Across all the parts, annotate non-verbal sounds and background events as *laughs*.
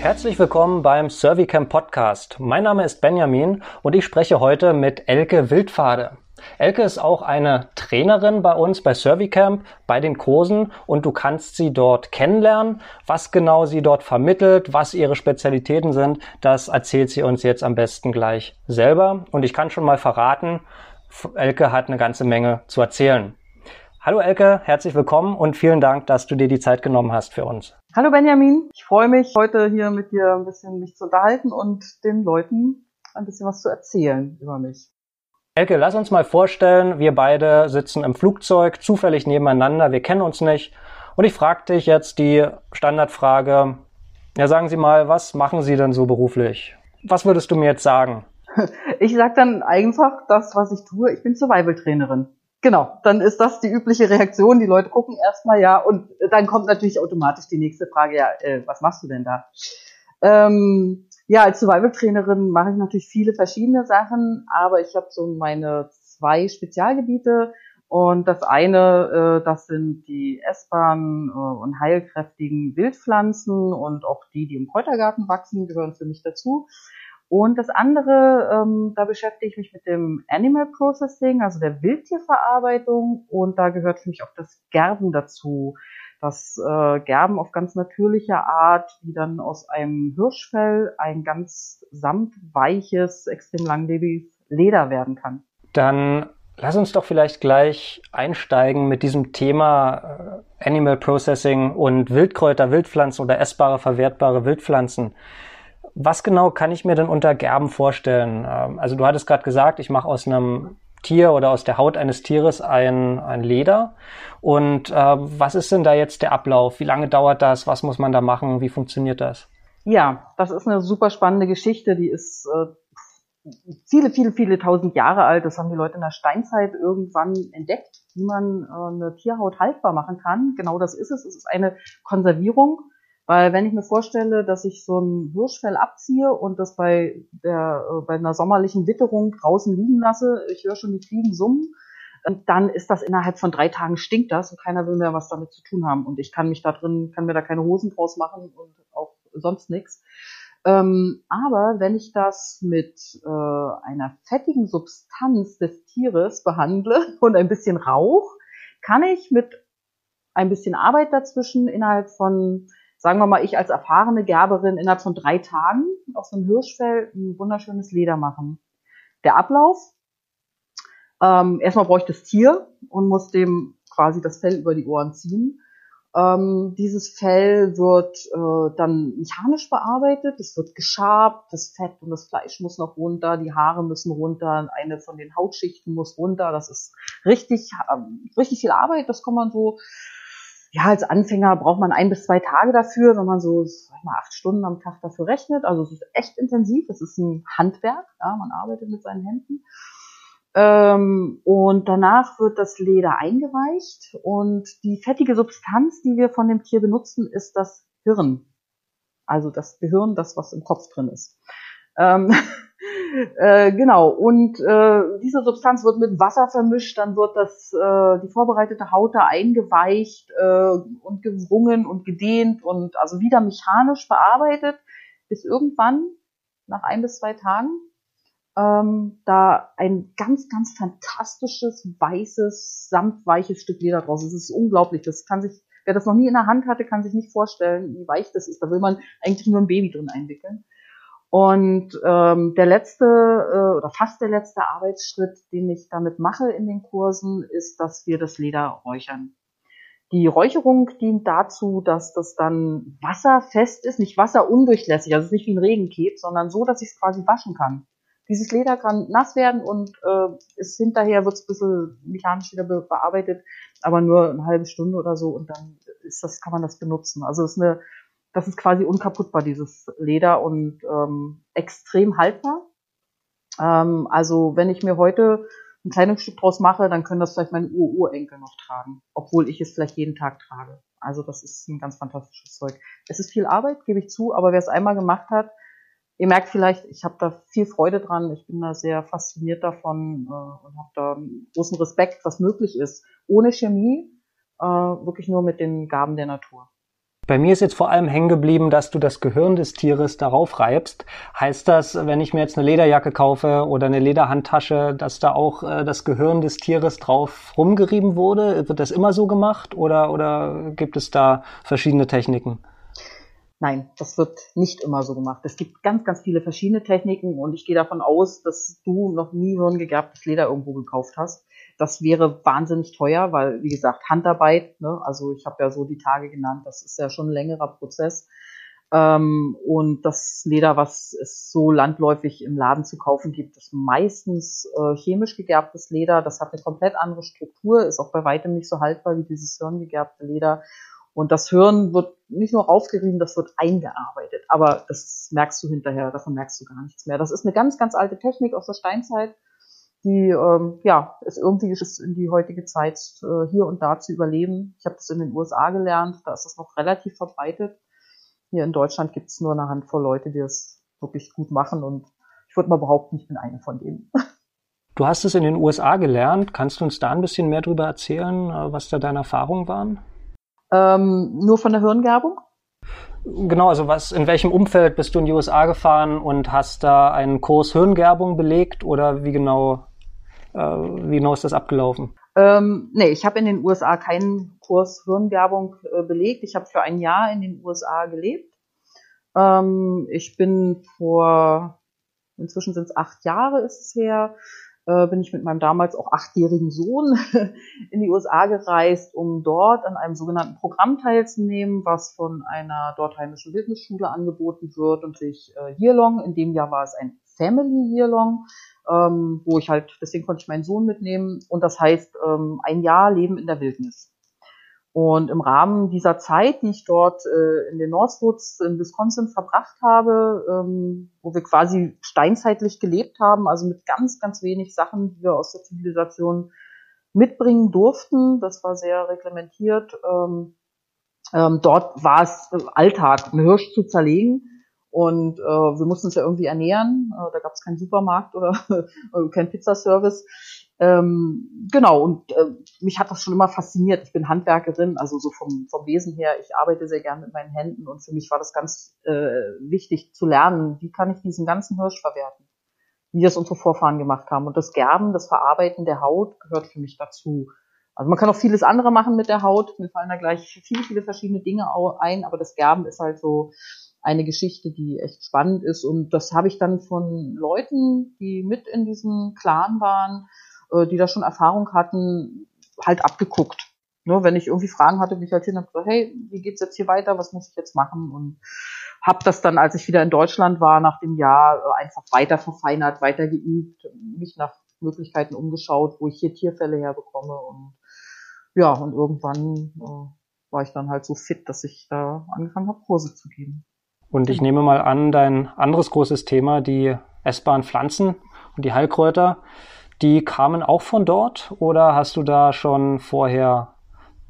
Herzlich willkommen beim Servicamp Podcast. Mein Name ist Benjamin und ich spreche heute mit Elke Wildpfade. Elke ist auch eine Trainerin bei uns bei Servicamp, bei den Kursen und du kannst sie dort kennenlernen. Was genau sie dort vermittelt, was ihre Spezialitäten sind, das erzählt sie uns jetzt am besten gleich selber. Und ich kann schon mal verraten, Elke hat eine ganze Menge zu erzählen. Hallo Elke, herzlich willkommen und vielen Dank, dass du dir die Zeit genommen hast für uns. Hallo Benjamin, ich freue mich, heute hier mit dir ein bisschen mich zu unterhalten und den Leuten ein bisschen was zu erzählen über mich. Elke, lass uns mal vorstellen, wir beide sitzen im Flugzeug, zufällig nebeneinander, wir kennen uns nicht. Und ich frage dich jetzt die Standardfrage, ja sagen Sie mal, was machen Sie denn so beruflich? Was würdest du mir jetzt sagen? *laughs* Ich sage dann einfach das, was ich tue. Ich bin Survival-Trainerin. Genau, dann ist das die übliche Reaktion. Die Leute gucken erstmal ja und dann kommt natürlich automatisch die nächste Frage, ja, äh, was machst du denn da? Ähm, ja, als Survival-Trainerin mache ich natürlich viele verschiedene Sachen, aber ich habe so meine zwei Spezialgebiete und das eine, äh, das sind die essbaren äh, und heilkräftigen Wildpflanzen und auch die, die im Kräutergarten wachsen, gehören für mich dazu. Und das andere, ähm, da beschäftige ich mich mit dem Animal Processing, also der Wildtierverarbeitung. Und da gehört für mich auch das Gerben dazu. Das äh, Gerben auf ganz natürliche Art, wie dann aus einem Hirschfell ein ganz samtweiches, extrem langlebiges Leder werden kann. Dann lass uns doch vielleicht gleich einsteigen mit diesem Thema äh, Animal Processing und Wildkräuter, Wildpflanzen oder essbare, verwertbare Wildpflanzen. Was genau kann ich mir denn unter Gerben vorstellen? Ähm, also du hattest gerade gesagt, ich mache aus einem Tier oder aus der Haut eines Tieres ein, ein Leder. Und äh, was ist denn da jetzt der Ablauf? Wie lange dauert das? Was muss man da machen? Wie funktioniert das? Ja, das ist eine super spannende Geschichte. Die ist äh, viele, viele, viele tausend Jahre alt. Das haben die Leute in der Steinzeit irgendwann entdeckt, wie man äh, eine Tierhaut haltbar machen kann. Genau das ist es. Es ist eine Konservierung weil wenn ich mir vorstelle, dass ich so ein Hirschfell abziehe und das bei der äh, bei einer sommerlichen Witterung draußen liegen lasse, ich höre schon die Fliegen summen, dann ist das innerhalb von drei Tagen stinkt das und keiner will mehr was damit zu tun haben. Und ich kann mich da drin, kann mir da keine Hosen draus machen und auch sonst nichts. Ähm, aber wenn ich das mit äh, einer fettigen Substanz des Tieres behandle *laughs* und ein bisschen Rauch, kann ich mit ein bisschen Arbeit dazwischen innerhalb von sagen wir mal, ich als erfahrene Gerberin innerhalb von drei Tagen aus einem Hirschfell ein wunderschönes Leder machen. Der Ablauf, ähm, erstmal brauche ich das Tier und muss dem quasi das Fell über die Ohren ziehen. Ähm, dieses Fell wird äh, dann mechanisch bearbeitet, es wird geschabt, das Fett und das Fleisch muss noch runter, die Haare müssen runter, eine von den Hautschichten muss runter. Das ist richtig, ähm, richtig viel Arbeit. Das kann man so ja, als Anfänger braucht man ein bis zwei Tage dafür, wenn man so sag mal, acht Stunden am Tag dafür rechnet. Also es ist echt intensiv, es ist ein Handwerk, ja, man arbeitet mit seinen Händen. Ähm, und danach wird das Leder eingeweicht und die fettige Substanz, die wir von dem Tier benutzen, ist das Hirn. Also das Gehirn, das was im Kopf drin ist. Ähm, *laughs* Äh, genau, und äh, diese Substanz wird mit Wasser vermischt, dann wird das, äh, die vorbereitete Haut da eingeweicht äh, und gewrungen und gedehnt und also wieder mechanisch bearbeitet, bis irgendwann, nach ein bis zwei Tagen, ähm, da ein ganz, ganz fantastisches, weißes, samtweiches Stück Leder draus. Es ist unglaublich, das kann sich, wer das noch nie in der Hand hatte, kann sich nicht vorstellen, wie weich das ist. Da will man eigentlich nur ein Baby drin einwickeln. Und ähm, der letzte äh, oder fast der letzte Arbeitsschritt, den ich damit mache in den Kursen, ist, dass wir das Leder räuchern. Die Räucherung dient dazu, dass das dann wasserfest ist, nicht wasserundurchlässig, also nicht wie ein Regenkeb, sondern so, dass ich es quasi waschen kann. Dieses Leder kann nass werden und äh, ist hinterher wird es ein bisschen mechanisch wieder be bearbeitet, aber nur eine halbe Stunde oder so und dann ist das, kann man das benutzen. Also es ist eine das ist quasi unkaputtbar, dieses Leder und ähm, extrem haltbar. Ähm, also wenn ich mir heute ein Kleidungsstück draus mache, dann können das vielleicht meine Ur-Urenkel noch tragen, obwohl ich es vielleicht jeden Tag trage. Also das ist ein ganz fantastisches Zeug. Es ist viel Arbeit, gebe ich zu, aber wer es einmal gemacht hat, ihr merkt vielleicht, ich habe da viel Freude dran, ich bin da sehr fasziniert davon äh, und habe da großen Respekt, was möglich ist. Ohne Chemie, äh, wirklich nur mit den Gaben der Natur. Bei mir ist jetzt vor allem hängen geblieben, dass du das Gehirn des Tieres darauf reibst. Heißt das, wenn ich mir jetzt eine Lederjacke kaufe oder eine Lederhandtasche, dass da auch äh, das Gehirn des Tieres drauf rumgerieben wurde? Wird das immer so gemacht oder, oder gibt es da verschiedene Techniken? Nein, das wird nicht immer so gemacht. Es gibt ganz, ganz viele verschiedene Techniken und ich gehe davon aus, dass du noch nie hirngegerbtes Leder irgendwo gekauft hast. Das wäre wahnsinnig teuer, weil, wie gesagt, Handarbeit, ne, also ich habe ja so die Tage genannt, das ist ja schon ein längerer Prozess. Ähm, und das Leder, was es so landläufig im Laden zu kaufen gibt, ist meistens äh, chemisch gegerbtes Leder. Das hat eine komplett andere Struktur, ist auch bei weitem nicht so haltbar wie dieses hirngegerbte Leder. Und das Hirn wird nicht nur aufgerieben, das wird eingearbeitet. Aber das merkst du hinterher, davon merkst du gar nichts mehr. Das ist eine ganz, ganz alte Technik aus der Steinzeit, die ähm, ja es irgendwie ist in die heutige Zeit äh, hier und da zu überleben. Ich habe das in den USA gelernt, da ist das noch relativ verbreitet. Hier in Deutschland gibt es nur eine Handvoll Leute, die das wirklich gut machen und ich würde mal behaupten, ich bin eine von denen. *laughs* Du hast es in den USA gelernt. Kannst du uns da ein bisschen mehr darüber erzählen, äh, was da deine Erfahrungen waren? Ähm, nur von der Hirngerbung? Genau, also was, in welchem Umfeld bist du in die USA gefahren und hast da einen Kurs Hirngerbung belegt oder wie genau, wie genau ist das abgelaufen? Ähm, nee, ich habe in den USA keinen Kurs Hirngerbung äh, belegt. Ich habe für ein Jahr in den USA gelebt. Ähm, ich bin vor, inzwischen sind es acht Jahre ist es her, äh, bin ich mit meinem damals auch achtjährigen Sohn *laughs* in die USA gereist, um dort an einem sogenannten Programm teilzunehmen, was von einer dort heimischen Wildnisschule angeboten wird und sich äh, Yearlong, in dem Jahr war es ein Family Yearlong, ähm, wo ich halt, deswegen konnte ich meinen Sohn mitnehmen und das heißt ähm, ein Jahr Leben in der Wildnis. Und im Rahmen dieser Zeit, die ich dort äh, in den Northwoods in Wisconsin verbracht habe, ähm, wo wir quasi steinzeitlich gelebt haben, also mit ganz, ganz wenig Sachen, die wir aus der Zivilisation mitbringen durften, das war sehr reglementiert. Ähm, ähm, dort war es Alltag, einen Hirsch zu zerlegen. Und äh, wir mussten uns ja irgendwie ernähren. Äh, da gab es keinen Supermarkt oder *laughs* kein Pizzaservice. Ähm, genau, und äh, mich hat das schon immer fasziniert. Ich bin Handwerkerin, also so vom, vom Wesen her, ich arbeite sehr gern mit meinen Händen und für mich war das ganz äh, wichtig zu lernen, wie kann ich diesen ganzen Hirsch verwerten, wie das unsere Vorfahren gemacht haben. Und das Gerben, das Verarbeiten der Haut gehört für mich dazu. Also man kann auch vieles andere machen mit der Haut. Mir fallen da gleich viele, viele verschiedene Dinge ein, aber das Gerben ist halt so eine Geschichte, die echt spannend ist. Und das habe ich dann von Leuten, die mit in diesem Clan waren, äh, die da schon Erfahrung hatten, halt abgeguckt. Ne, wenn ich irgendwie Fragen hatte, bin ich halt hin und gesagt, hey, wie geht's jetzt hier weiter? Was muss ich jetzt machen? Und habe das dann, als ich wieder in Deutschland war, nach dem Jahr äh, einfach weiter verfeinert, weiter geübt, mich nach Möglichkeiten umgeschaut, wo ich hier Tierfälle herbekomme und ja, und irgendwann äh, war ich dann halt so fit, dass ich da angefangen habe, Kurse zu geben. Und ich nehme mal an, dein anderes großes Thema, die essbaren Pflanzen und die Heilkräuter, die kamen auch von dort oder hast du da schon vorher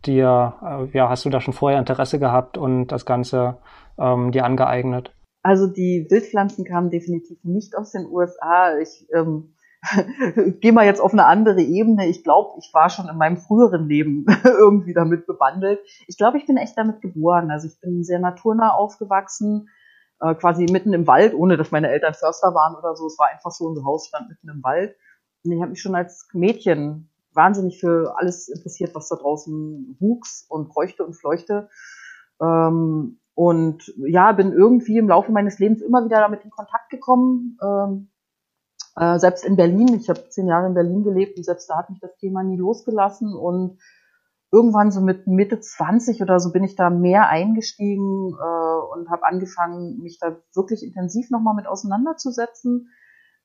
dir, äh, ja, hast du da schon vorher Interesse gehabt und das Ganze ähm, dir angeeignet? Also die Wildpflanzen kamen definitiv nicht aus den USA. Ich ähm, *laughs* gehe mal jetzt auf eine andere Ebene. Ich glaube, ich war schon in meinem früheren Leben *laughs* irgendwie damit bewandelt. Ich glaube, ich bin echt damit geboren. Also ich bin sehr naturnah aufgewachsen, äh, quasi mitten im Wald, ohne dass meine Eltern Förster waren oder so. Es war einfach so, unser Haus stand mitten im Wald. Und ich habe mich schon als Mädchen wahnsinnig für alles interessiert, was da draußen wuchs und bräuchte und fleuchte. Ähm, und ja, bin irgendwie im Laufe meines Lebens immer wieder damit in Kontakt gekommen. Ähm, äh, selbst in Berlin, ich habe zehn Jahre in Berlin gelebt und selbst da hat mich das Thema nie losgelassen. Und irgendwann so mit Mitte 20 oder so bin ich da mehr eingestiegen äh, und habe angefangen, mich da wirklich intensiv nochmal mit auseinanderzusetzen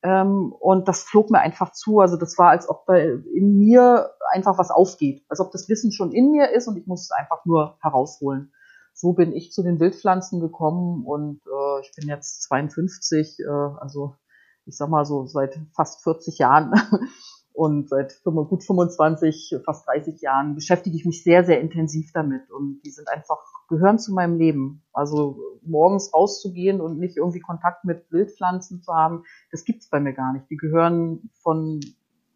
ähm, und das flog mir einfach zu. Also das war, als ob da in mir einfach was aufgeht. Als ob das Wissen schon in mir ist und ich muss es einfach nur herausholen. So bin ich zu den Wildpflanzen gekommen und äh, ich bin jetzt 52, äh, also ich sag mal so seit fast 40 Jahren *laughs* und seit gut 25, fast 30 Jahren beschäftige ich mich sehr, sehr intensiv damit und die sind einfach, gehören zu meinem Leben. Also morgens rauszugehen und nicht irgendwie Kontakt mit Wildpflanzen zu haben, das gibt's bei mir gar nicht. Die gehören von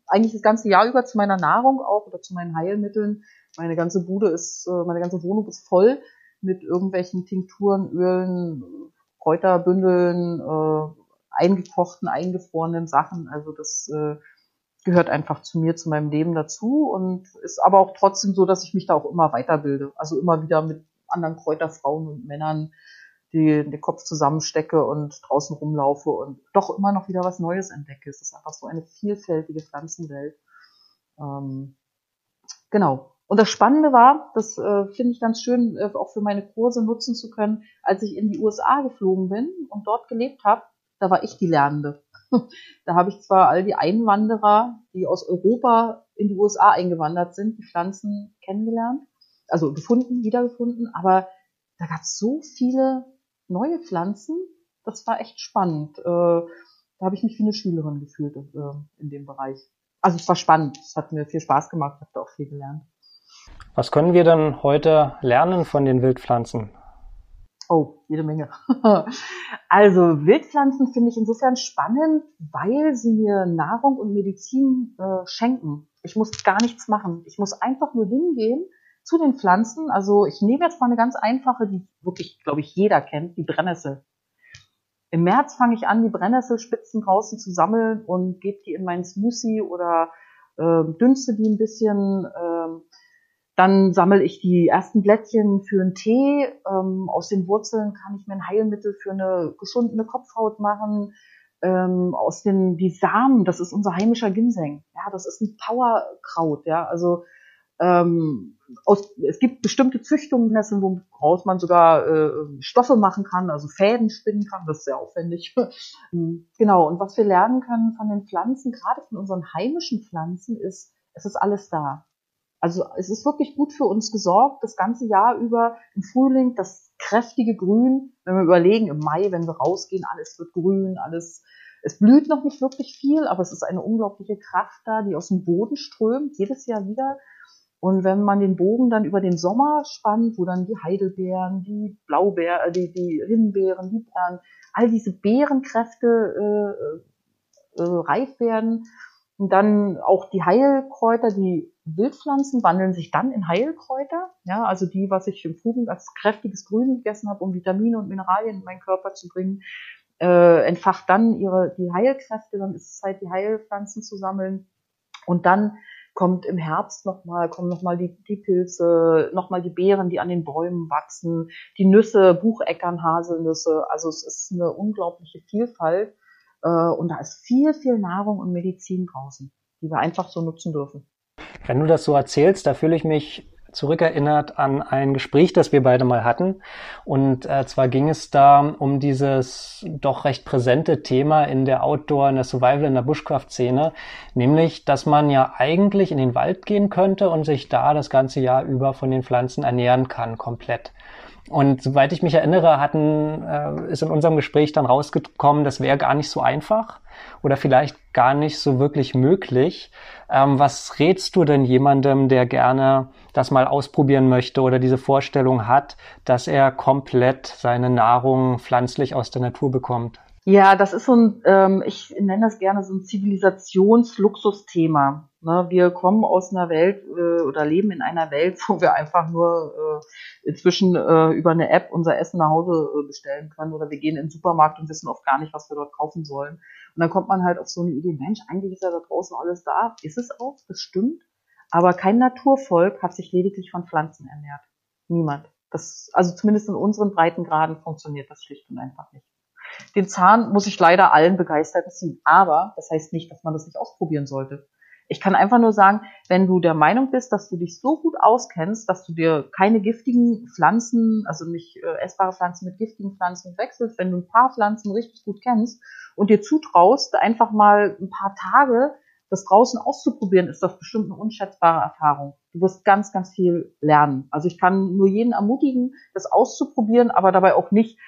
eigentlich das ganze Jahr über zu meiner Nahrung auch oder zu meinen Heilmitteln. Meine ganze Bude ist, äh, meine ganze Wohnung ist voll mit irgendwelchen Tinkturen, Ölen, Kräuterbündeln, äh, eingekochten, eingefrorenen Sachen. Also das äh, gehört einfach zu mir, zu meinem Leben dazu und ist aber auch trotzdem so, dass ich mich da auch immer weiterbilde. Also immer wieder mit anderen Kräuterfrauen und Männern die, den Kopf zusammenstecke und draußen rumlaufe und doch immer noch wieder was Neues entdecke. Es ist einfach so eine vielfältige Pflanzenwelt. Ähm, genau. Und das Spannende war, das äh, finde ich ganz schön, äh, auch für meine Kurse nutzen zu können, als ich in die USA geflogen bin und dort gelebt habe, da war ich die Lernende. *laughs* da habe ich zwar all die Einwanderer, die aus Europa in die USA eingewandert sind, die Pflanzen kennengelernt, also gefunden, wiedergefunden, aber da gab es so viele neue Pflanzen, das war echt spannend. Äh, da habe ich mich wie eine Schülerin gefühlt äh, in dem Bereich. Also es war spannend, es hat mir viel Spaß gemacht, habe da auch viel gelernt. Was können wir denn heute lernen von den Wildpflanzen? Oh, jede Menge. *laughs* also Wildpflanzen finde ich insofern spannend, weil sie mir Nahrung und Medizin äh, schenken. Ich muss gar nichts machen. Ich muss einfach nur hingehen zu den Pflanzen. Also ich nehme jetzt mal eine ganz einfache, die wirklich, glaube ich, jeder kennt, die Brennnessel. Im März fange ich an, die Brennnesselspitzen draußen zu sammeln und gebe die in meinen Smoothie oder äh, dünste die ein bisschen. Äh, dann sammle ich die ersten Blättchen für einen Tee. Ähm, aus den Wurzeln kann ich mir ein Heilmittel für eine geschundene Kopfhaut machen. Ähm, aus den die Samen, das ist unser heimischer Ginseng. Ja, das ist ein Powerkraut. Ja, also ähm, aus, es gibt bestimmte Züchtungen, woraus man sogar äh, Stoffe machen kann, also Fäden spinnen kann. Das ist sehr aufwendig. *laughs* genau. Und was wir lernen können von den Pflanzen, gerade von unseren heimischen Pflanzen, ist, es ist alles da. Also es ist wirklich gut für uns gesorgt, das ganze Jahr über im Frühling das kräftige Grün. Wenn wir überlegen, im Mai, wenn wir rausgehen, alles wird grün, alles, es blüht noch nicht wirklich viel, aber es ist eine unglaubliche Kraft da, die aus dem Boden strömt, jedes Jahr wieder. Und wenn man den Bogen dann über den Sommer spannt, wo dann die Heidelbeeren, die Blaubeeren, äh, die, die Himbeeren, die Beeren, all diese Beerenkräfte äh, äh, reif werden, und dann auch die Heilkräuter, die Wildpflanzen wandeln sich dann in Heilkräuter. Ja, also die, was ich im Frühling als kräftiges Grün gegessen habe, um Vitamine und Mineralien in meinen Körper zu bringen, äh, entfacht dann ihre die Heilkräfte. Dann ist es Zeit, die Heilpflanzen zu sammeln. Und dann kommt im Herbst nochmal, kommen nochmal die, die Pilze, nochmal die Beeren, die an den Bäumen wachsen, die Nüsse, Bucheckern, Haselnüsse. Also es ist eine unglaubliche Vielfalt. Äh, und da ist viel, viel Nahrung und Medizin draußen, die wir einfach so nutzen dürfen. Wenn du das so erzählst, da fühle ich mich zurückerinnert an ein Gespräch, das wir beide mal hatten. Und äh, zwar ging es da um dieses doch recht präsente Thema in der Outdoor, in der Survival, in der Bushcraft-Szene, nämlich, dass man ja eigentlich in den Wald gehen könnte und sich da das ganze Jahr über von den Pflanzen ernähren kann, komplett. Und soweit ich mich erinnere, hatten, äh, ist in unserem Gespräch dann rausgekommen, das wäre gar nicht so einfach oder vielleicht gar nicht so wirklich möglich. Ähm, was rätst du denn jemandem, der gerne das mal ausprobieren möchte oder diese Vorstellung hat, dass er komplett seine Nahrung pflanzlich aus der Natur bekommt? Ja, das ist so ein, ähm, ich nenne das gerne so ein Zivilisationsluxusthema. Ne? Wir kommen aus einer Welt äh, oder leben in einer Welt, *laughs* wo wir einfach nur äh, inzwischen äh, über eine App unser Essen nach Hause äh, bestellen können oder wir gehen in den Supermarkt und wissen oft gar nicht, was wir dort kaufen sollen. Und dann kommt man halt auf so eine Idee, Mensch, eigentlich ist ja da draußen alles da. Ist es auch, das stimmt. Aber kein Naturvolk hat sich lediglich von Pflanzen ernährt. Niemand. Das, also zumindest in unseren Breitengraden funktioniert das schlicht und einfach nicht. Den Zahn muss ich leider allen Begeisterten ziehen. Aber das heißt nicht, dass man das nicht ausprobieren sollte. Ich kann einfach nur sagen, wenn du der Meinung bist, dass du dich so gut auskennst, dass du dir keine giftigen Pflanzen, also nicht äh, essbare Pflanzen mit giftigen Pflanzen wechselst, wenn du ein paar Pflanzen richtig gut kennst und dir zutraust, einfach mal ein paar Tage das draußen auszuprobieren, ist das bestimmt eine unschätzbare Erfahrung. Du wirst ganz, ganz viel lernen. Also ich kann nur jeden ermutigen, das auszuprobieren, aber dabei auch nicht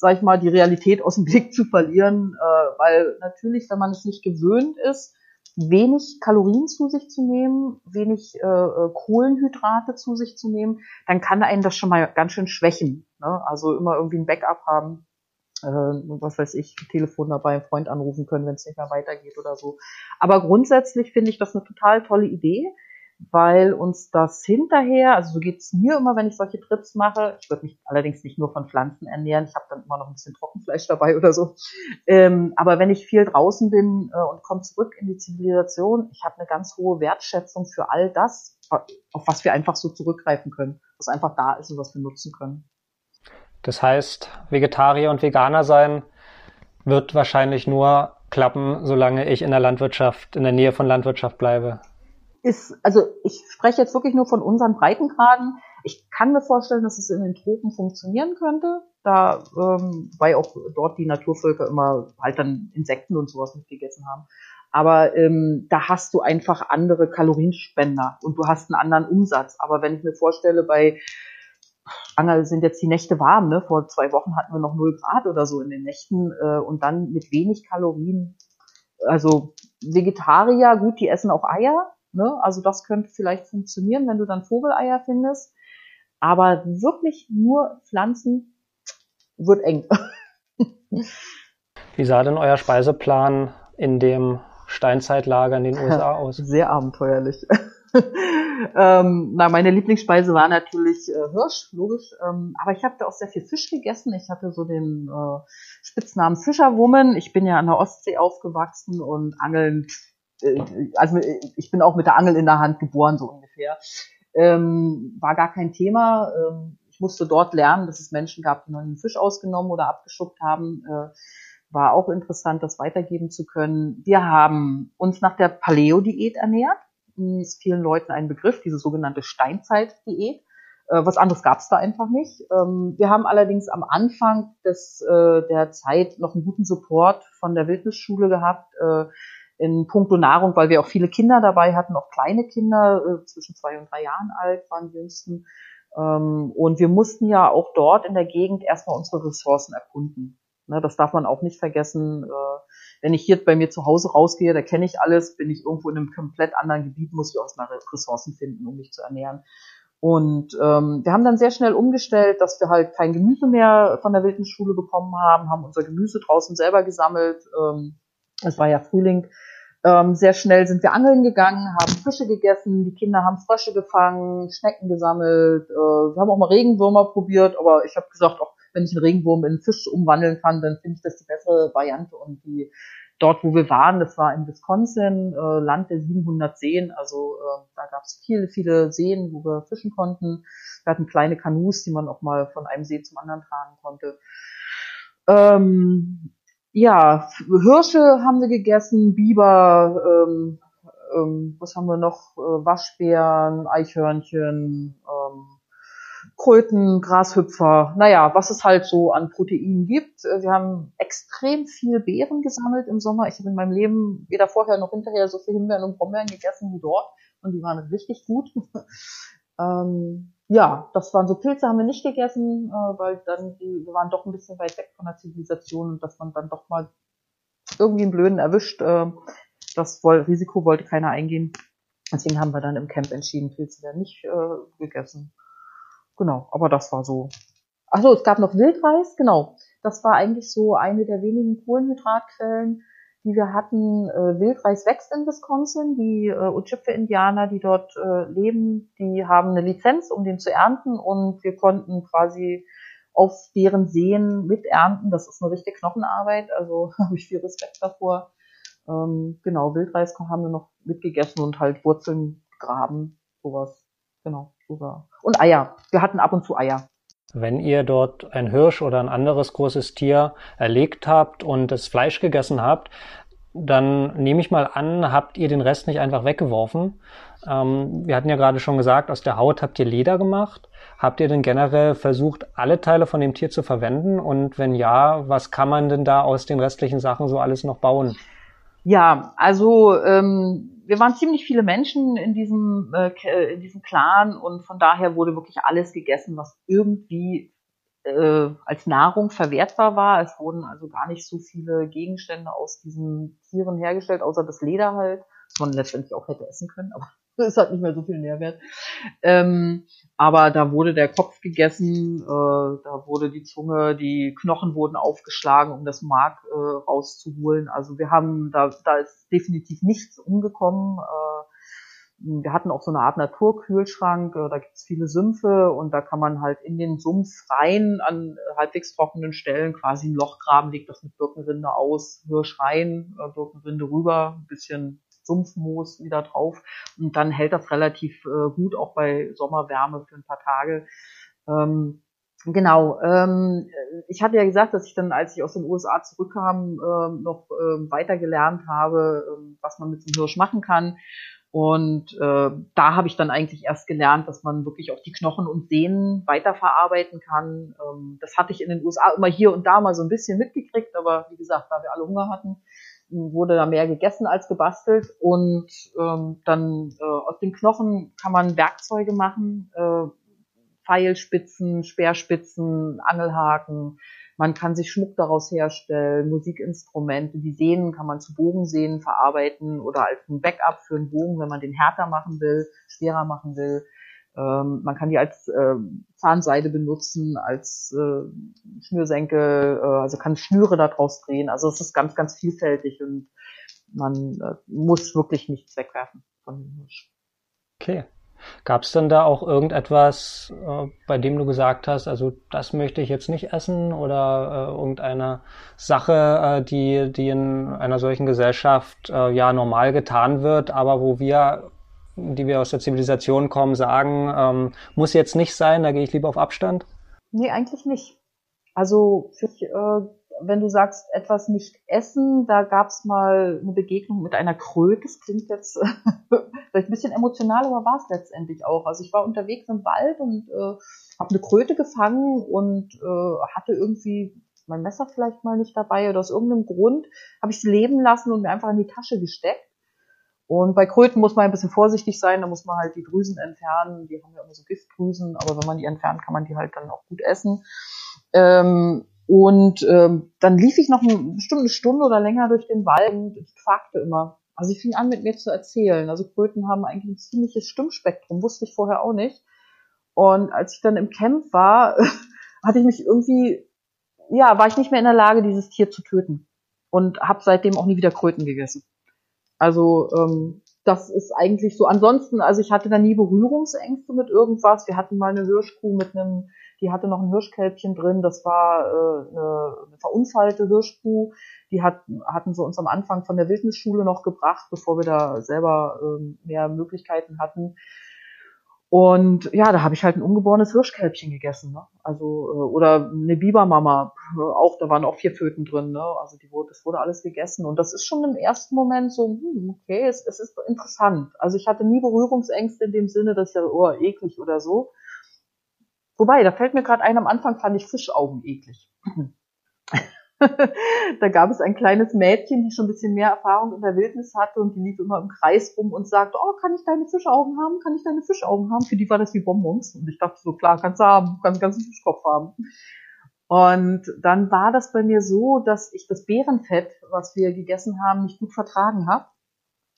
sag ich mal, die Realität aus dem Blick zu verlieren, äh, weil natürlich, wenn man es nicht gewöhnt ist, wenig Kalorien zu sich zu nehmen, wenig äh, äh, Kohlenhydrate zu sich zu nehmen, dann kann einen das schon mal ganz schön schwächen. Ne? Also immer irgendwie ein Backup haben, äh, was weiß ich, Telefon dabei, einen Freund anrufen können, wenn es nicht mehr weitergeht oder so. Aber grundsätzlich finde ich das eine total tolle Idee, weil uns das hinterher, also so geht's mir immer, wenn ich solche Trips mache. Ich würde mich allerdings nicht nur von Pflanzen ernähren, ich habe dann immer noch ein bisschen Trockenfleisch dabei oder so. Ähm, aber wenn ich viel draußen bin äh, und komme zurück in die Zivilisation, ich habe eine ganz hohe Wertschätzung für all das, auf was wir einfach so zurückgreifen können, was einfach da ist und was wir nutzen können. Das heißt, Vegetarier und Veganer sein wird wahrscheinlich nur klappen, solange ich in der Landwirtschaft, in der Nähe von Landwirtschaft bleibe ist, also ich spreche jetzt wirklich nur von unseren Breitengraden. Ich kann mir vorstellen, dass es in den Tropen funktionieren könnte, da ähm, weil auch dort die Naturvölker immer halt dann Insekten und sowas mitgegessen haben. Aber ähm, da hast du einfach andere Kalorienspender und du hast einen anderen Umsatz. Aber wenn ich mir vorstelle, bei Angel sind jetzt die Nächte warm, ne? Vor zwei Wochen hatten wir noch 0 Grad oder so in den Nächten äh, und dann mit wenig Kalorien. Also Vegetarier, gut, die essen auch Eier, Ne? Also das könnte vielleicht funktionieren, wenn du dann Vogeleier findest. Aber wirklich nur Pflanzen wird eng. Wie sah denn euer Speiseplan in dem Steinzeitlager in den *laughs* USA aus? Sehr abenteuerlich. *laughs* ähm, na, meine Lieblingsspeise war natürlich äh, Hirsch, logisch. Ähm, aber ich habe da auch sehr viel Fisch gegessen. Ich hatte so den äh, Spitznamen Fischerwoman. Ich bin ja an der Ostsee aufgewachsen und Angeln also äh, ich bin auch mit der Angel in der Hand geboren, so ungefähr. Ähm, war gar kein Thema. Ähm, ich musste dort lernen, dass es Menschen gab, die noch einen Fisch ausgenommen oder abgeschuckt haben. Äh, war auch interessant, das weitergeben zu können. Wir haben uns nach der Paleo-Diät ernährt. Ist vielen Leuten ein Begriff, diese sogenannte Steinzeit-Diät. Äh, was anderes gab es da einfach nicht. Ähm, wir haben allerdings am Anfang des, äh, der Zeit noch einen guten Support von der Wildnisschule gehabt. In puncto Nahrung, weil wir auch viele Kinder dabei hatten, auch kleine Kinder, äh, zwischen zwei und drei Jahren alt waren die jüngsten. Ähm, und wir mussten ja auch dort in der Gegend erstmal unsere Ressourcen erkunden. Ne, das darf man auch nicht vergessen. Äh, wenn ich hier bei mir zu Hause rausgehe, da kenne ich alles, bin ich irgendwo in einem komplett anderen Gebiet, muss ich auch erstmal Ressourcen finden, um mich zu ernähren. Und ähm, wir haben dann sehr schnell umgestellt, dass wir halt kein Gemüse mehr von der Wildnisschule bekommen haben, haben unser Gemüse draußen selber gesammelt. Ähm, es war ja Frühling, ähm, sehr schnell sind wir angeln gegangen, haben Fische gegessen, die Kinder haben Frösche gefangen, Schnecken gesammelt, äh, wir haben auch mal Regenwürmer probiert, aber ich habe gesagt, auch wenn ich einen Regenwurm in einen Fisch umwandeln kann, dann finde ich das die bessere Variante. Und die dort, wo wir waren, das war in Wisconsin, äh, Land der 700 Seen, also äh, da gab es viele, viele Seen, wo wir fischen konnten. Wir hatten kleine Kanus, die man auch mal von einem See zum anderen tragen konnte. Ähm, ja, Hirsche haben wir gegessen, Biber, ähm, ähm, was haben wir noch? Äh, Waschbären, Eichhörnchen, ähm, Kröten, Grashüpfer, naja, was es halt so an Proteinen gibt. Äh, wir haben extrem viel Beeren gesammelt im Sommer. Ich habe in meinem Leben weder vorher noch hinterher so viel Himbeeren und Brombeeren gegessen wie dort und die waren richtig gut. *laughs* ähm, ja, das waren so Pilze, haben wir nicht gegessen, äh, weil dann die, wir waren doch ein bisschen weit weg von der Zivilisation und dass man dann doch mal irgendwie einen Blöden erwischt. Äh, das woll, Risiko wollte keiner eingehen. Deswegen haben wir dann im Camp entschieden, Pilze werden nicht äh, gegessen. Genau, aber das war so. Achso, es gab noch Wildreis, genau. Das war eigentlich so eine der wenigen Kohlenhydratquellen, die wir hatten. Äh, Wildreis wächst in Wisconsin. Die äh, Ojibwe-Indianer, die dort äh, leben, die haben eine Lizenz, um den zu ernten und wir konnten quasi auf deren Seen miternten. Das ist eine richtige Knochenarbeit, also *laughs* habe ich viel Respekt davor. Ähm, genau, Wildreis haben wir noch mitgegessen und halt Wurzeln graben, sowas. Genau, sogar. Und Eier. Wir hatten ab und zu Eier. Wenn ihr dort ein Hirsch oder ein anderes großes Tier erlegt habt und das Fleisch gegessen habt, dann nehme ich mal an, habt ihr den Rest nicht einfach weggeworfen. Ähm, wir hatten ja gerade schon gesagt, aus der Haut habt ihr Leder gemacht. Habt ihr denn generell versucht, alle Teile von dem Tier zu verwenden? Und wenn ja, was kann man denn da aus den restlichen Sachen so alles noch bauen? Ja, also ähm, wir waren ziemlich viele Menschen in diesem, äh, äh, in diesem Clan und von daher wurde wirklich alles gegessen, was irgendwie äh, als Nahrung verwertbar war. Es wurden also gar nicht so viele Gegenstände aus diesen Tieren hergestellt, außer das Leder halt, was man letztendlich auch hätte essen können, aber *laughs* es hat nicht mehr so viel Nährwert. Ähm, aber da wurde der Kopf gegessen, äh, da wurde die Zunge, die Knochen wurden aufgeschlagen, um das Mark äh, rauszuholen. Also wir haben, da, da ist definitiv nichts umgekommen. Äh, wir hatten auch so eine Art Naturkühlschrank, äh, da gibt es viele Sümpfe und da kann man halt in den Sumpf rein an halbwegs trockenen Stellen quasi ein Loch graben, legt das mit Birkenrinde aus, Hirsch rein, äh, Birkenrinde rüber, ein bisschen Sumpfmoos wieder drauf und dann hält das relativ äh, gut auch bei Sommerwärme für ein paar Tage. Ähm, Genau. Ähm, ich hatte ja gesagt, dass ich dann, als ich aus den USA zurückkam, äh, noch äh, weiter gelernt habe, äh, was man mit dem Hirsch machen kann. Und äh, da habe ich dann eigentlich erst gelernt, dass man wirklich auch die Knochen und Sehnen weiterverarbeiten kann. Ähm, das hatte ich in den USA immer hier und da mal so ein bisschen mitgekriegt, aber wie gesagt, da wir alle Hunger hatten, wurde da mehr gegessen als gebastelt. Und ähm, dann äh, aus den Knochen kann man Werkzeuge machen, äh, Pfeilspitzen, Speerspitzen, Angelhaken. Man kann sich Schmuck daraus herstellen, Musikinstrumente, die Sehnen kann man zu Bogensehnen verarbeiten oder als ein Backup für einen Bogen, wenn man den härter machen will, schwerer machen will. Ähm, man kann die als äh, Zahnseide benutzen, als äh, Schnürsenkel, äh, also kann Schnüre daraus drehen. Also es ist ganz, ganz vielfältig und man äh, muss wirklich nichts wegwerfen von dem Hirsch. Okay. Gab es denn da auch irgendetwas, äh, bei dem du gesagt hast, also das möchte ich jetzt nicht essen oder äh, irgendeine Sache, äh, die, die in einer solchen Gesellschaft äh, ja normal getan wird, aber wo wir, die wir aus der Zivilisation kommen, sagen, ähm, muss jetzt nicht sein, da gehe ich lieber auf Abstand? Nee, eigentlich nicht. Also für, äh, wenn du sagst, etwas nicht essen, da gab es mal eine Begegnung mit einer Kröte. Das klingt jetzt *laughs* vielleicht ein bisschen emotional, aber war es letztendlich auch. Also ich war unterwegs im Wald und äh, habe eine Kröte gefangen und äh, hatte irgendwie mein Messer vielleicht mal nicht dabei oder aus irgendeinem Grund habe ich sie leben lassen und mir einfach in die Tasche gesteckt. Und bei Kröten muss man ein bisschen vorsichtig sein, da muss man halt die Drüsen entfernen. Die haben ja immer so Giftdrüsen, aber wenn man die entfernt, kann man die halt dann auch gut essen. Ähm, und ähm, dann lief ich noch eine bestimmte Stunde oder länger durch den Wald und ich fragte immer. Also ich fing an, mit mir zu erzählen. Also Kröten haben eigentlich ein ziemliches Stimmspektrum, wusste ich vorher auch nicht. Und als ich dann im Camp war, *laughs* hatte ich mich irgendwie, ja, war ich nicht mehr in der Lage, dieses Tier zu töten. Und habe seitdem auch nie wieder Kröten gegessen. Also ähm, das ist eigentlich so. Ansonsten, also ich hatte da nie Berührungsängste mit irgendwas. Wir hatten mal eine Hirschkuh mit einem die hatte noch ein Hirschkälbchen drin, das war äh, eine, eine verunfallte Hirschkuh. Die hat, hatten sie uns am Anfang von der Wildnisschule noch gebracht, bevor wir da selber äh, mehr Möglichkeiten hatten. Und ja, da habe ich halt ein ungeborenes Hirschkälbchen gegessen, ne? Also äh, oder eine Bibermama, auch da waren auch vier Föten drin, ne? Also die wurde, das wurde alles gegessen und das ist schon im ersten Moment so, hm, okay, es, es ist interessant. Also ich hatte nie Berührungsängste in dem Sinne, dass ja oh eklig oder so. Wobei, da fällt mir gerade ein, am Anfang fand ich Fischaugen eklig. *laughs* da gab es ein kleines Mädchen, die schon ein bisschen mehr Erfahrung in der Wildnis hatte und die lief immer im Kreis rum und sagte, oh, kann ich deine Fischaugen haben? Kann ich deine Fischaugen haben? Für die war das wie Bonbons. Und ich dachte so, klar, kannst du haben, kannst einen ganzen Fischkopf haben. Und dann war das bei mir so, dass ich das Bärenfett, was wir gegessen haben, nicht gut vertragen habe.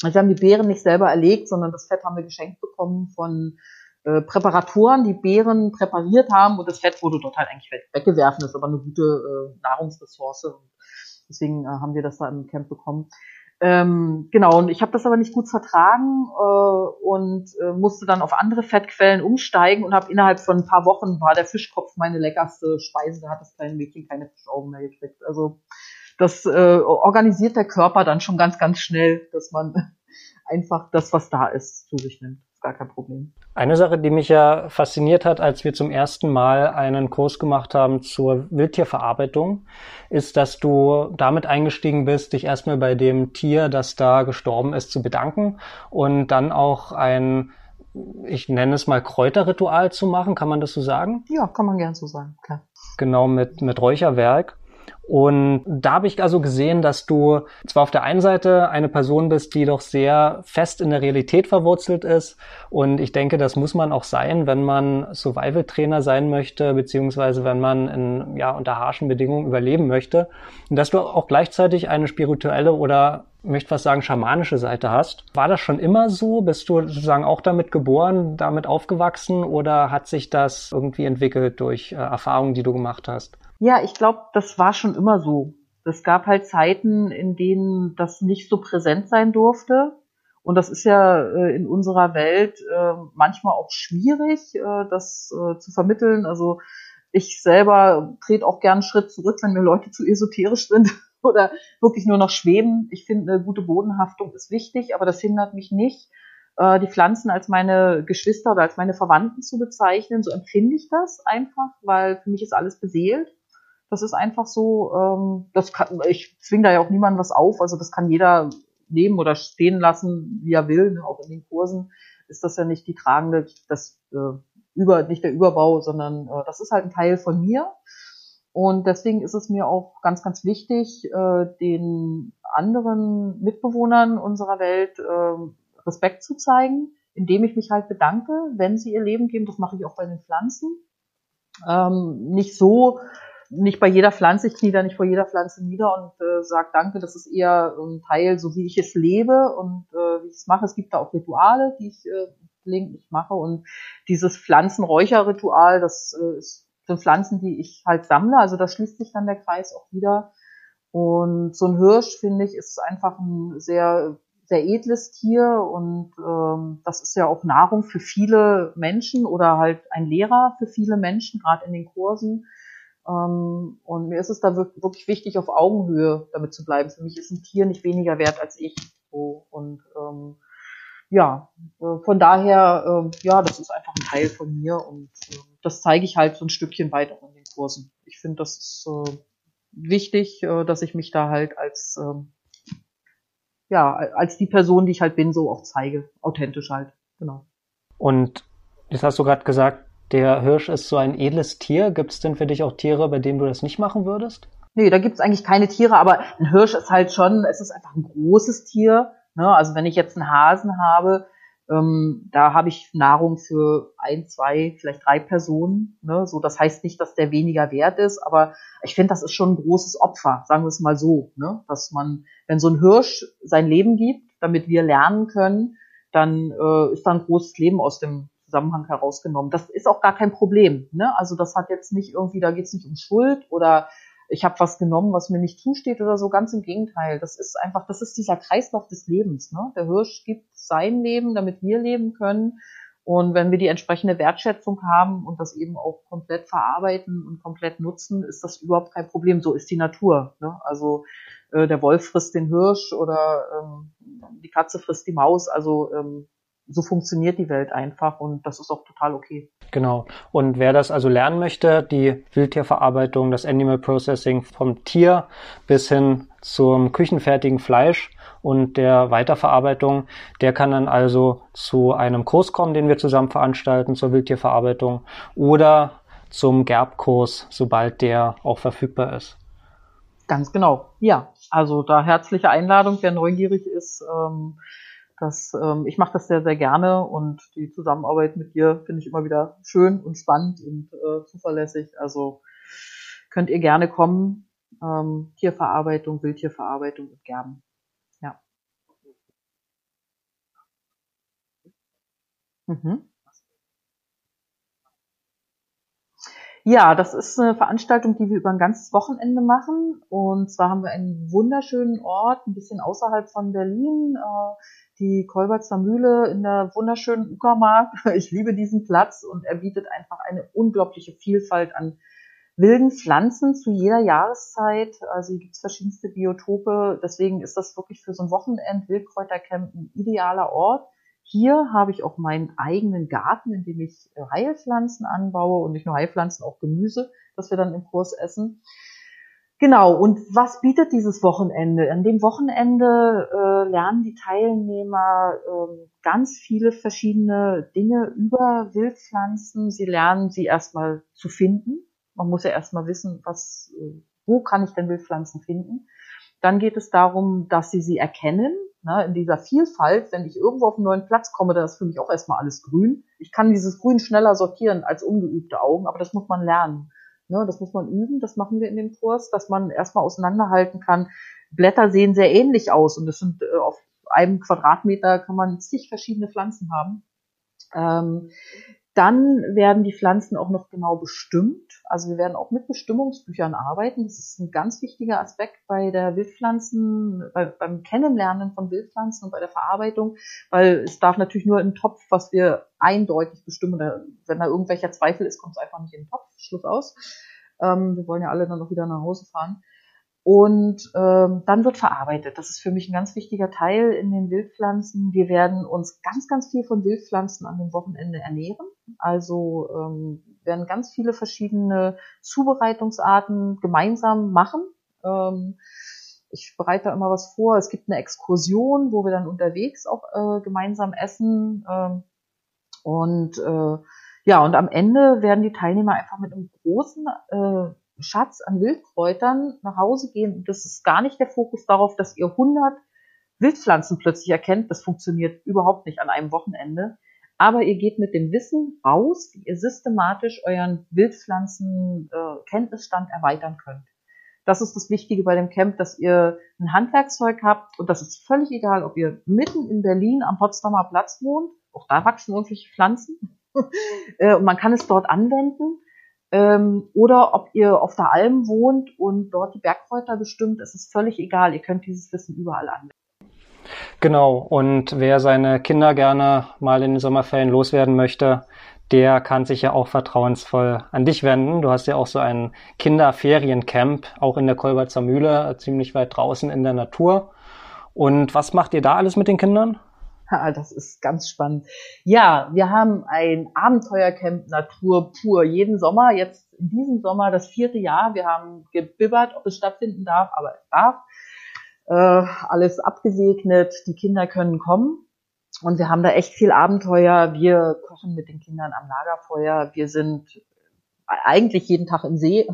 Also wir haben die Beeren nicht selber erlegt, sondern das Fett haben wir geschenkt bekommen von äh, Präparatoren, die Beeren präpariert haben und das Fett wurde dort halt eigentlich weggewerfen. Das ist aber eine gute äh, Nahrungsressource. Und deswegen äh, haben wir das da im Camp bekommen. Ähm, genau, und ich habe das aber nicht gut vertragen äh, und äh, musste dann auf andere Fettquellen umsteigen und habe innerhalb von ein paar Wochen war der Fischkopf meine leckerste Speise. Da hat das kleine Mädchen keine Fischaugen mehr gekriegt. Also das äh, organisiert der Körper dann schon ganz, ganz schnell, dass man *laughs* einfach das, was da ist, zu sich nimmt gar kein Problem. Eine Sache, die mich ja fasziniert hat, als wir zum ersten Mal einen Kurs gemacht haben zur Wildtierverarbeitung, ist, dass du damit eingestiegen bist, dich erstmal bei dem Tier, das da gestorben ist, zu bedanken und dann auch ein ich nenne es mal Kräuterritual zu machen, kann man das so sagen? Ja, kann man gern so sagen, klar. Genau, mit, mit Räucherwerk. Und da habe ich also gesehen, dass du zwar auf der einen Seite eine Person bist, die doch sehr fest in der Realität verwurzelt ist. Und ich denke, das muss man auch sein, wenn man Survival-Trainer sein möchte, beziehungsweise wenn man in, ja, unter harschen Bedingungen überleben möchte. Und dass du auch gleichzeitig eine spirituelle oder möchte fast sagen, schamanische Seite hast. War das schon immer so? Bist du sozusagen auch damit geboren, damit aufgewachsen oder hat sich das irgendwie entwickelt durch äh, Erfahrungen, die du gemacht hast? Ja, ich glaube, das war schon immer so. Es gab halt Zeiten, in denen das nicht so präsent sein durfte. Und das ist ja äh, in unserer Welt äh, manchmal auch schwierig, äh, das äh, zu vermitteln. Also ich selber trete auch gern einen Schritt zurück, wenn mir Leute zu esoterisch sind *laughs* oder wirklich nur noch schweben. Ich finde, eine gute Bodenhaftung ist wichtig, aber das hindert mich nicht, äh, die Pflanzen als meine Geschwister oder als meine Verwandten zu bezeichnen. So empfinde ich das einfach, weil für mich ist alles beseelt. Das ist einfach so, ähm, das kann, ich zwinge da ja auch niemandem was auf, also das kann jeder nehmen oder stehen lassen, wie er will. Ne? Auch in den Kursen ist das ja nicht die tragende, das äh, über, nicht der Überbau, sondern äh, das ist halt ein Teil von mir. Und deswegen ist es mir auch ganz, ganz wichtig, äh, den anderen Mitbewohnern unserer Welt äh, Respekt zu zeigen, indem ich mich halt bedanke, wenn sie ihr Leben geben. Das mache ich auch bei den Pflanzen. Ähm, nicht so, nicht bei jeder Pflanze, ich knie da nicht vor jeder Pflanze nieder und äh, sage Danke, das ist eher ein Teil, so wie ich es lebe und äh, wie ich es mache. Es gibt da auch Rituale, die ich äh, gelegentlich mache und dieses Pflanzenräucherritual, das äh, sind Pflanzen, die ich halt sammle, also da schließt sich dann der Kreis auch wieder. Und so ein Hirsch, finde ich, ist einfach ein sehr sehr edles Tier und ähm, das ist ja auch Nahrung für viele Menschen oder halt ein Lehrer für viele Menschen, gerade in den Kursen. Ähm, und mir ist es da wirklich wichtig, auf Augenhöhe damit zu bleiben. Für mich ist ein Tier nicht weniger wert als ich. So. Und ähm, ja, äh, von daher, äh, ja, das ist einfach ein Teil von mir und äh, das zeige ich halt so ein Stückchen weiter in den Kursen. Ich finde, das ist äh, wichtig, dass ich mich da halt als äh, ja, als die Person, die ich halt bin, so auch zeige. Authentisch halt, genau. Und jetzt hast du gerade gesagt, der Hirsch ist so ein edles Tier. Gibt es denn für dich auch Tiere, bei denen du das nicht machen würdest? Nee, da gibt es eigentlich keine Tiere, aber ein Hirsch ist halt schon, es ist einfach ein großes Tier. Ne? Also wenn ich jetzt einen Hasen habe, ähm, da habe ich Nahrung für ein, zwei, vielleicht drei Personen. Ne? So, das heißt nicht, dass der weniger wert ist, aber ich finde, das ist schon ein großes Opfer, sagen wir es mal so, ne? dass man, wenn so ein Hirsch sein Leben gibt, damit wir lernen können, dann äh, ist da ein großes Leben aus dem Zusammenhang herausgenommen. Das ist auch gar kein Problem. Ne? Also das hat jetzt nicht irgendwie, da geht es nicht um Schuld oder ich habe was genommen, was mir nicht zusteht oder so. Ganz im Gegenteil. Das ist einfach, das ist dieser Kreislauf des Lebens. Ne? Der Hirsch gibt sein Leben, damit wir leben können. Und wenn wir die entsprechende Wertschätzung haben und das eben auch komplett verarbeiten und komplett nutzen, ist das überhaupt kein Problem. So ist die Natur. Ne? Also äh, der Wolf frisst den Hirsch oder ähm, die Katze frisst die Maus. Also ähm, so funktioniert die Welt einfach und das ist auch total okay. Genau. Und wer das also lernen möchte, die Wildtierverarbeitung, das Animal Processing vom Tier bis hin zum küchenfertigen Fleisch und der Weiterverarbeitung, der kann dann also zu einem Kurs kommen, den wir zusammen veranstalten zur Wildtierverarbeitung oder zum Gerbkurs, sobald der auch verfügbar ist. Ganz genau. Ja, also da herzliche Einladung, wer neugierig ist. Ähm, das, ähm, ich mache das sehr, sehr gerne und die Zusammenarbeit mit dir finde ich immer wieder schön und spannend und äh, zuverlässig. Also könnt ihr gerne kommen. Ähm, Tierverarbeitung, Wildtierverarbeitung und Gerben. Ja. Mhm. Ja, das ist eine Veranstaltung, die wir über ein ganzes Wochenende machen. Und zwar haben wir einen wunderschönen Ort, ein bisschen außerhalb von Berlin. Äh, die Kolberzer Mühle in der wunderschönen Uckermark. *laughs* Ich liebe diesen Platz und er bietet einfach eine unglaubliche Vielfalt an wilden Pflanzen zu jeder Jahreszeit. Also hier gibt es verschiedenste Biotope. Deswegen ist das wirklich für so ein Wochenend Wildkräutercamp ein idealer Ort. Hier habe ich auch meinen eigenen Garten, in dem ich Heilpflanzen anbaue und nicht nur Heilpflanzen, auch Gemüse, das wir dann im Kurs essen. Genau, und was bietet dieses Wochenende? An dem Wochenende äh, lernen die Teilnehmer äh, ganz viele verschiedene Dinge über Wildpflanzen. Sie lernen sie erstmal zu finden. Man muss ja erstmal wissen, was, äh, wo kann ich denn Wildpflanzen finden. Dann geht es darum, dass sie sie erkennen. Ne, in dieser Vielfalt, wenn ich irgendwo auf einen neuen Platz komme, da ist für mich auch erstmal alles grün. Ich kann dieses Grün schneller sortieren als ungeübte Augen, aber das muss man lernen. Ne, das muss man üben, das machen wir in dem Kurs, dass man erstmal auseinanderhalten kann. Blätter sehen sehr ähnlich aus und das sind äh, auf einem Quadratmeter kann man zig verschiedene Pflanzen haben. Ähm, dann werden die Pflanzen auch noch genau bestimmt. Also wir werden auch mit Bestimmungsbüchern arbeiten. Das ist ein ganz wichtiger Aspekt bei der Wildpflanzen, bei, beim Kennenlernen von Wildpflanzen und bei der Verarbeitung, weil es darf natürlich nur im Topf, was wir eindeutig bestimmen. Wenn da irgendwelcher Zweifel ist, kommt es einfach nicht in den Topf. Schluss aus. Ähm, wir wollen ja alle dann noch wieder nach Hause fahren. Und ähm, dann wird verarbeitet. Das ist für mich ein ganz wichtiger Teil in den Wildpflanzen. Wir werden uns ganz, ganz viel von Wildpflanzen an dem Wochenende ernähren. Also ähm, werden ganz viele verschiedene Zubereitungsarten gemeinsam machen. Ähm, ich bereite da immer was vor. Es gibt eine Exkursion, wo wir dann unterwegs auch äh, gemeinsam essen. Ähm, und äh, ja, und am Ende werden die Teilnehmer einfach mit einem großen äh, Schatz an Wildkräutern nach Hause gehen. Das ist gar nicht der Fokus darauf, dass ihr 100 Wildpflanzen plötzlich erkennt. Das funktioniert überhaupt nicht an einem Wochenende. Aber ihr geht mit dem Wissen raus, wie ihr systematisch euren Wildpflanzen-Kenntnisstand äh, erweitern könnt. Das ist das Wichtige bei dem Camp, dass ihr ein Handwerkszeug habt und das ist völlig egal, ob ihr mitten in Berlin am Potsdamer Platz wohnt, auch da wachsen irgendwelche Pflanzen *laughs* äh, und man kann es dort anwenden ähm, oder ob ihr auf der Alm wohnt und dort die Bergkräuter bestimmt, es ist völlig egal. Ihr könnt dieses Wissen überall anwenden. Genau, und wer seine Kinder gerne mal in den Sommerferien loswerden möchte, der kann sich ja auch vertrauensvoll an dich wenden. Du hast ja auch so ein Kinderferiencamp, auch in der Kolberzer Mühle, ziemlich weit draußen in der Natur. Und was macht ihr da alles mit den Kindern? Das ist ganz spannend. Ja, wir haben ein Abenteuercamp Natur pur jeden Sommer. Jetzt in diesem Sommer das vierte Jahr. Wir haben gebibbert, ob es stattfinden darf, aber es darf. Äh, alles abgesegnet. Die Kinder können kommen. Und wir haben da echt viel Abenteuer. Wir kochen mit den Kindern am Lagerfeuer. Wir sind eigentlich jeden Tag im See.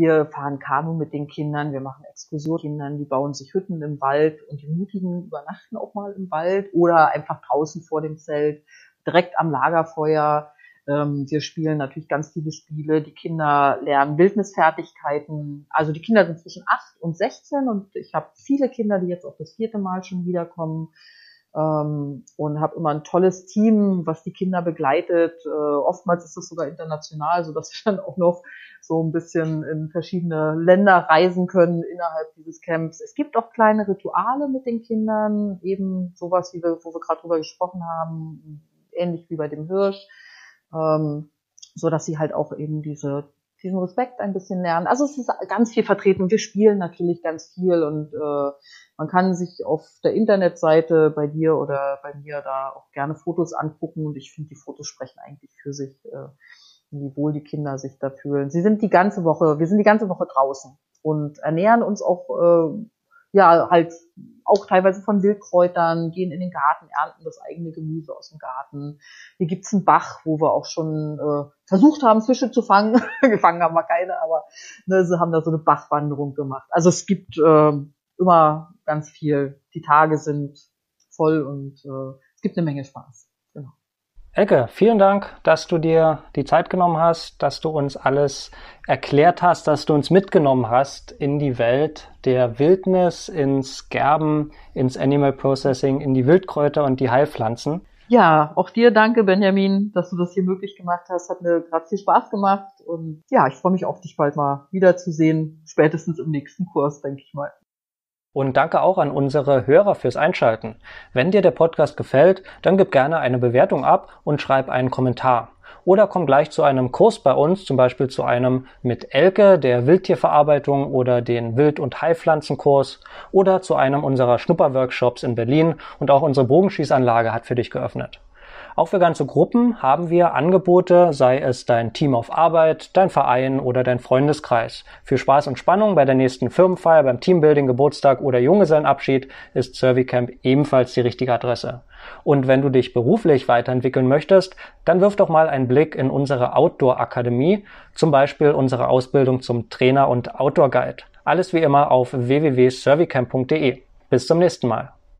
Wir fahren Kanu mit den Kindern, wir machen Exkursionen, Kindern, die bauen sich Hütten im Wald und die Mutigen übernachten auch mal im Wald oder einfach draußen vor dem Zelt, direkt am Lagerfeuer. Ähm, wir spielen natürlich ganz viele Spiele. Die Kinder lernen Wildnisfertigkeiten. Also die Kinder sind zwischen 8 und 16 und ich habe viele Kinder, die jetzt auch das vierte Mal schon wiederkommen ähm, und habe immer ein tolles Team, was die Kinder begleitet. Äh, oftmals ist es sogar international, so dass wir dann auch noch so ein bisschen in verschiedene Länder reisen können innerhalb dieses Camps. Es gibt auch kleine Rituale mit den Kindern, eben sowas, wie wir, wo wir gerade drüber gesprochen haben, ähnlich wie bei dem Hirsch, ähm, so dass sie halt auch eben diese diesen Respekt ein bisschen lernen. Also es ist ganz viel vertreten. Wir spielen natürlich ganz viel und äh, man kann sich auf der Internetseite bei dir oder bei mir da auch gerne Fotos angucken und ich finde, die Fotos sprechen eigentlich für sich, äh, wie wohl die Kinder sich da fühlen. Sie sind die ganze Woche, wir sind die ganze Woche draußen und ernähren uns auch äh, ja, halt auch teilweise von Wildkräutern, gehen in den Garten, ernten das eigene Gemüse aus dem Garten. Hier gibt's einen Bach, wo wir auch schon äh, versucht haben, Fische zu fangen. *laughs* Gefangen haben wir keine, aber ne, sie haben da so eine Bachwanderung gemacht. Also es gibt äh, immer ganz viel. Die Tage sind voll und äh, es gibt eine Menge Spaß. Elke, vielen Dank, dass du dir die Zeit genommen hast, dass du uns alles erklärt hast, dass du uns mitgenommen hast in die Welt der Wildnis, ins Gerben, ins Animal Processing, in die Wildkräuter und die Heilpflanzen. Ja, auch dir danke, Benjamin, dass du das hier möglich gemacht hast. Hat mir gerade viel Spaß gemacht und ja, ich freue mich auf dich bald mal wiederzusehen, spätestens im nächsten Kurs, denke ich mal. Und danke auch an unsere Hörer fürs Einschalten. Wenn dir der Podcast gefällt, dann gib gerne eine Bewertung ab und schreib einen Kommentar. Oder komm gleich zu einem Kurs bei uns, zum Beispiel zu einem mit Elke, der Wildtierverarbeitung oder den Wild- und Heilpflanzenkurs oder zu einem unserer Schnupperworkshops in Berlin und auch unsere Bogenschießanlage hat für dich geöffnet. Auch für ganze Gruppen haben wir Angebote, sei es dein Team auf Arbeit, dein Verein oder dein Freundeskreis. Für Spaß und Spannung bei der nächsten Firmenfeier, beim Teambuilding, Geburtstag oder Junggesellenabschied ist Servicamp ebenfalls die richtige Adresse. Und wenn du dich beruflich weiterentwickeln möchtest, dann wirf doch mal einen Blick in unsere Outdoor-Akademie, zum Beispiel unsere Ausbildung zum Trainer und Outdoor-Guide. Alles wie immer auf www.servicamp.de. Bis zum nächsten Mal.